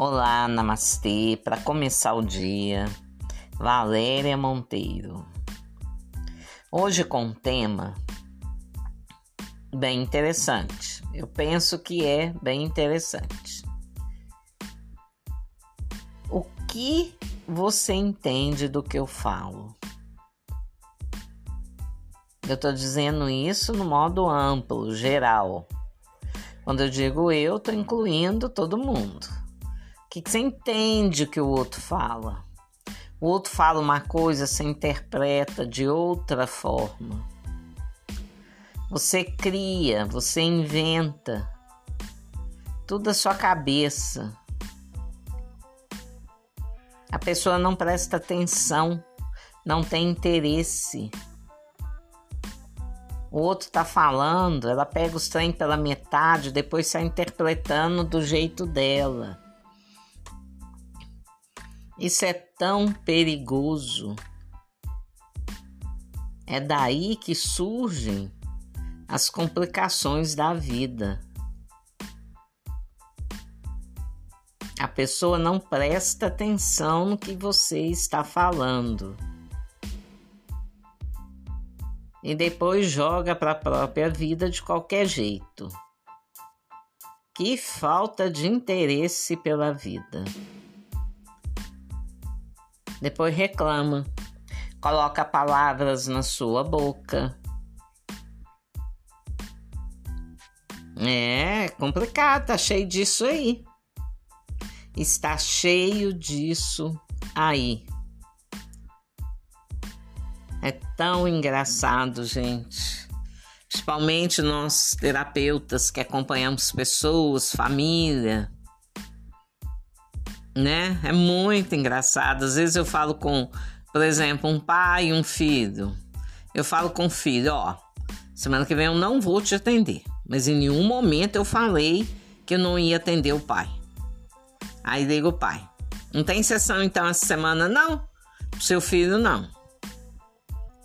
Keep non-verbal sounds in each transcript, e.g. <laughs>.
Olá, namastê. Para começar o dia, Valéria Monteiro. Hoje com um tema bem interessante. Eu penso que é bem interessante. O que você entende do que eu falo? Eu estou dizendo isso no modo amplo, geral. Quando eu digo eu, estou incluindo todo mundo que, que você entende o que o outro fala. O outro fala uma coisa, você interpreta de outra forma. Você cria, você inventa. Tudo da sua cabeça. A pessoa não presta atenção, não tem interesse. O outro tá falando, ela pega os trem pela metade, depois sai interpretando do jeito dela. Isso é tão perigoso. É daí que surgem as complicações da vida. A pessoa não presta atenção no que você está falando. E depois joga para a própria vida de qualquer jeito. Que falta de interesse pela vida depois reclama, coloca palavras na sua boca. É complicado, tá cheio disso aí. Está cheio disso aí. É tão engraçado, gente. Principalmente nós terapeutas que acompanhamos pessoas, família né? É muito engraçado. Às vezes eu falo com, por exemplo, um pai e um filho. Eu falo com o filho, ó, semana que vem eu não vou te atender, mas em nenhum momento eu falei que eu não ia atender o pai. Aí liga o pai. Não tem sessão então essa semana não? seu filho não.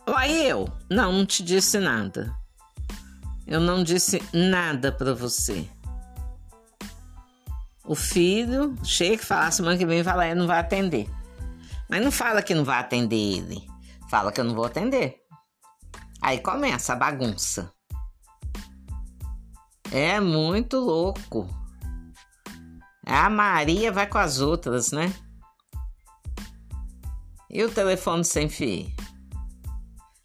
Aí eu, não, não te disse nada. Eu não disse nada para você. O filho chega e fala, semana que vem vai lá, não vai atender. Mas não fala que não vai atender ele. Fala que eu não vou atender. Aí começa a bagunça. É muito louco. A Maria vai com as outras, né? E o telefone sem fio?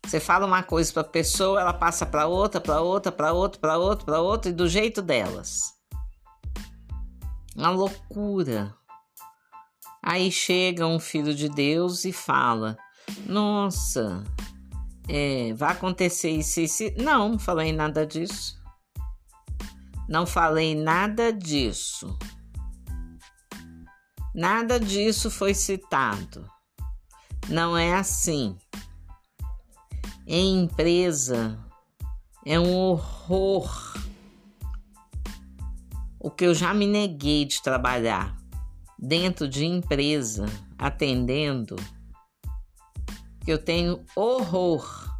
Você fala uma coisa para pessoa, ela passa para outra, para outra, para outra, para outra, para outra e do jeito delas. Uma loucura. Aí chega um filho de Deus e fala: Nossa, é, vai acontecer isso, isso. Não, não falei nada disso. Não falei nada disso. Nada disso foi citado. Não é assim. Em empresa é um horror o que eu já me neguei de trabalhar dentro de empresa, atendendo, que eu tenho horror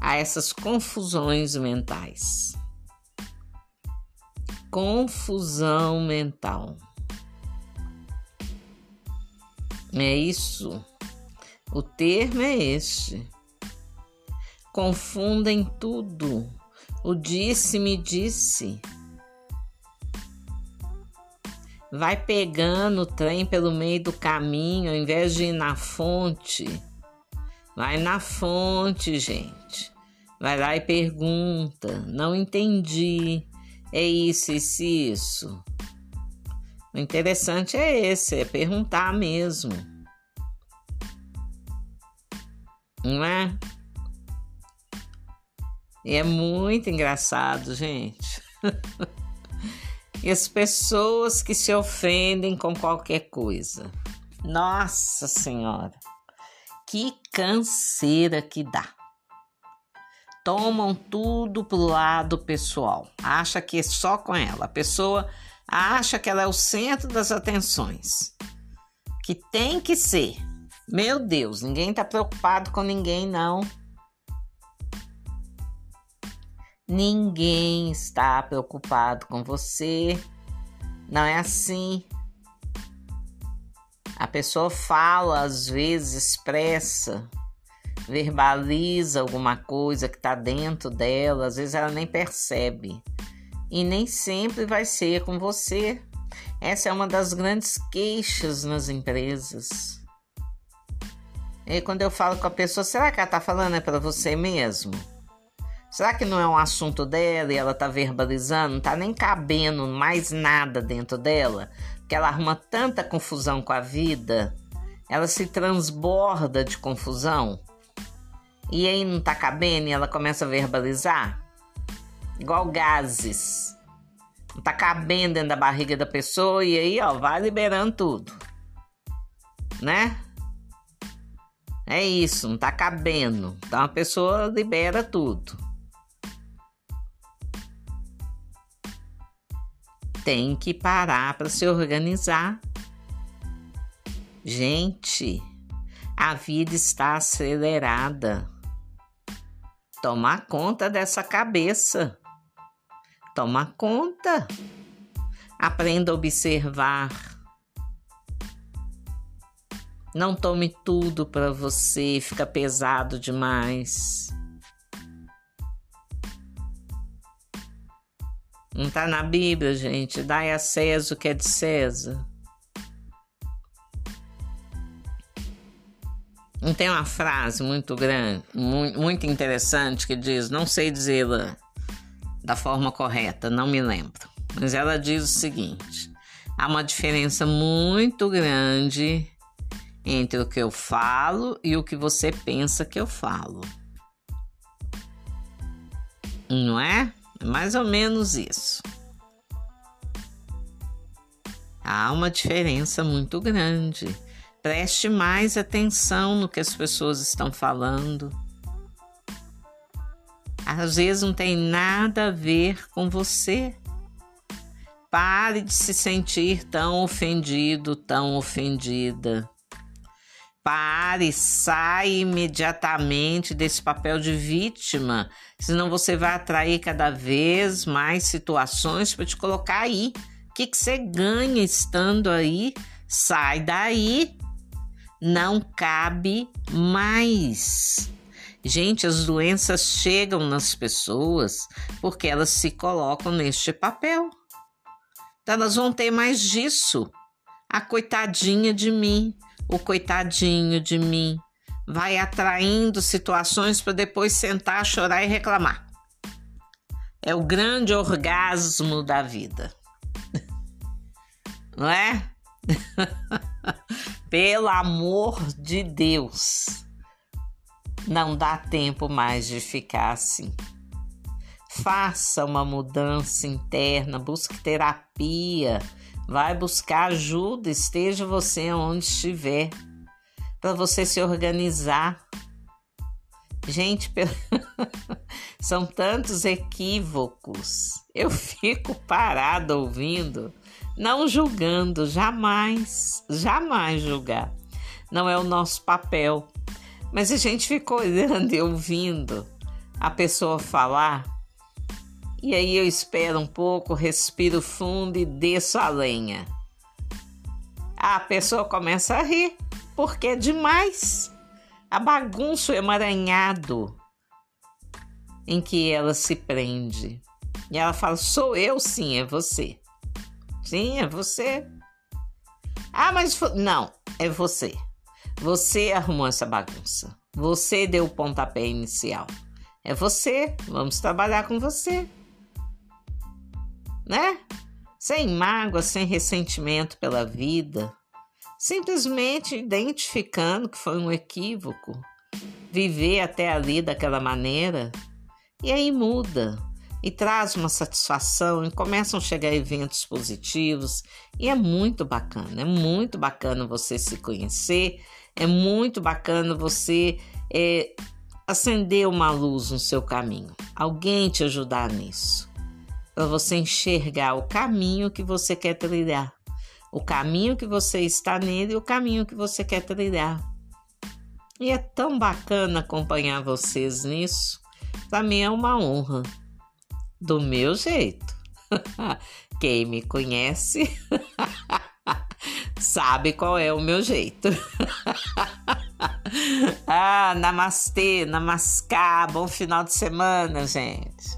a essas confusões mentais. Confusão mental. É isso. O termo é este. Confundem tudo. O disse-me disse. Vai pegando o trem pelo meio do caminho, ao invés de ir na fonte. Vai na fonte, gente. Vai lá e pergunta. Não entendi. É isso, isso, isso. O interessante é esse, é perguntar mesmo. Não é? E é muito engraçado, gente. <laughs> e as pessoas que se ofendem com qualquer coisa. Nossa Senhora, que canseira que dá. Tomam tudo pro lado pessoal. Acha que é só com ela. A pessoa acha que ela é o centro das atenções. Que tem que ser. Meu Deus, ninguém tá preocupado com ninguém, não. Ninguém está preocupado com você. Não é assim. A pessoa fala, às vezes, expressa, verbaliza alguma coisa que está dentro dela, às vezes ela nem percebe. E nem sempre vai ser com você. Essa é uma das grandes queixas nas empresas. E quando eu falo com a pessoa, será que ela está falando é para você mesmo? Será que não é um assunto dela e ela está verbalizando? Não está nem cabendo mais nada dentro dela? Porque ela arruma tanta confusão com a vida, ela se transborda de confusão. E aí não tá cabendo e ela começa a verbalizar? Igual gases. Não tá cabendo dentro da barriga da pessoa e aí, ó, vai liberando tudo. Né? É isso, não tá cabendo. Então a pessoa libera tudo. Tem que parar para se organizar. Gente, a vida está acelerada. Toma conta dessa cabeça. Toma conta. Aprenda a observar. Não tome tudo para você, fica pesado demais. Não tá na Bíblia, gente. Dai a César o que é de César. Não tem uma frase muito grande, muito interessante que diz, não sei dizê-la da forma correta, não me lembro. Mas ela diz o seguinte: há uma diferença muito grande entre o que eu falo e o que você pensa que eu falo. Não é? Mais ou menos isso. Há uma diferença muito grande. Preste mais atenção no que as pessoas estão falando. Às vezes não tem nada a ver com você. Pare de se sentir tão ofendido, tão ofendida. Pare, sai imediatamente desse papel de vítima, senão você vai atrair cada vez mais situações para te colocar aí. O que, que você ganha estando aí? Sai daí, não cabe mais. Gente, as doenças chegam nas pessoas porque elas se colocam neste papel. Então elas vão ter mais disso. A coitadinha de mim o coitadinho de mim vai atraindo situações para depois sentar, chorar e reclamar. É o grande orgasmo da vida. <laughs> Não é? <laughs> Pelo amor de Deus, não dá tempo mais de ficar assim. Faça uma mudança interna, busque terapia Vai buscar ajuda, esteja você onde estiver, para você se organizar. Gente, <laughs> são tantos equívocos. Eu fico parada ouvindo, não julgando, jamais, jamais julgar. Não é o nosso papel. Mas a gente fica olhando e ouvindo a pessoa falar e aí eu espero um pouco, respiro fundo e desço a lenha. A pessoa começa a rir, porque é demais. A bagunça, o emaranhado em que ela se prende. E ela fala: Sou eu, sim, é você. Sim, é você. Ah, mas não, é você. Você arrumou essa bagunça. Você deu o pontapé inicial. É você. Vamos trabalhar com você né? Sem mágoa, sem ressentimento pela vida, simplesmente identificando que foi um equívoco, viver até ali daquela maneira, e aí muda. E traz uma satisfação. E começam a chegar eventos positivos. E é muito bacana, é muito bacana você se conhecer, é muito bacana você é, acender uma luz no seu caminho, alguém te ajudar nisso para você enxergar o caminho que você quer trilhar, o caminho que você está nele e o caminho que você quer trilhar. E é tão bacana acompanhar vocês nisso. Para mim é uma honra. Do meu jeito. <laughs> Quem me conhece <laughs> Sabe qual é o meu jeito. <laughs> ah, namastê, namascar, bom final de semana, gente.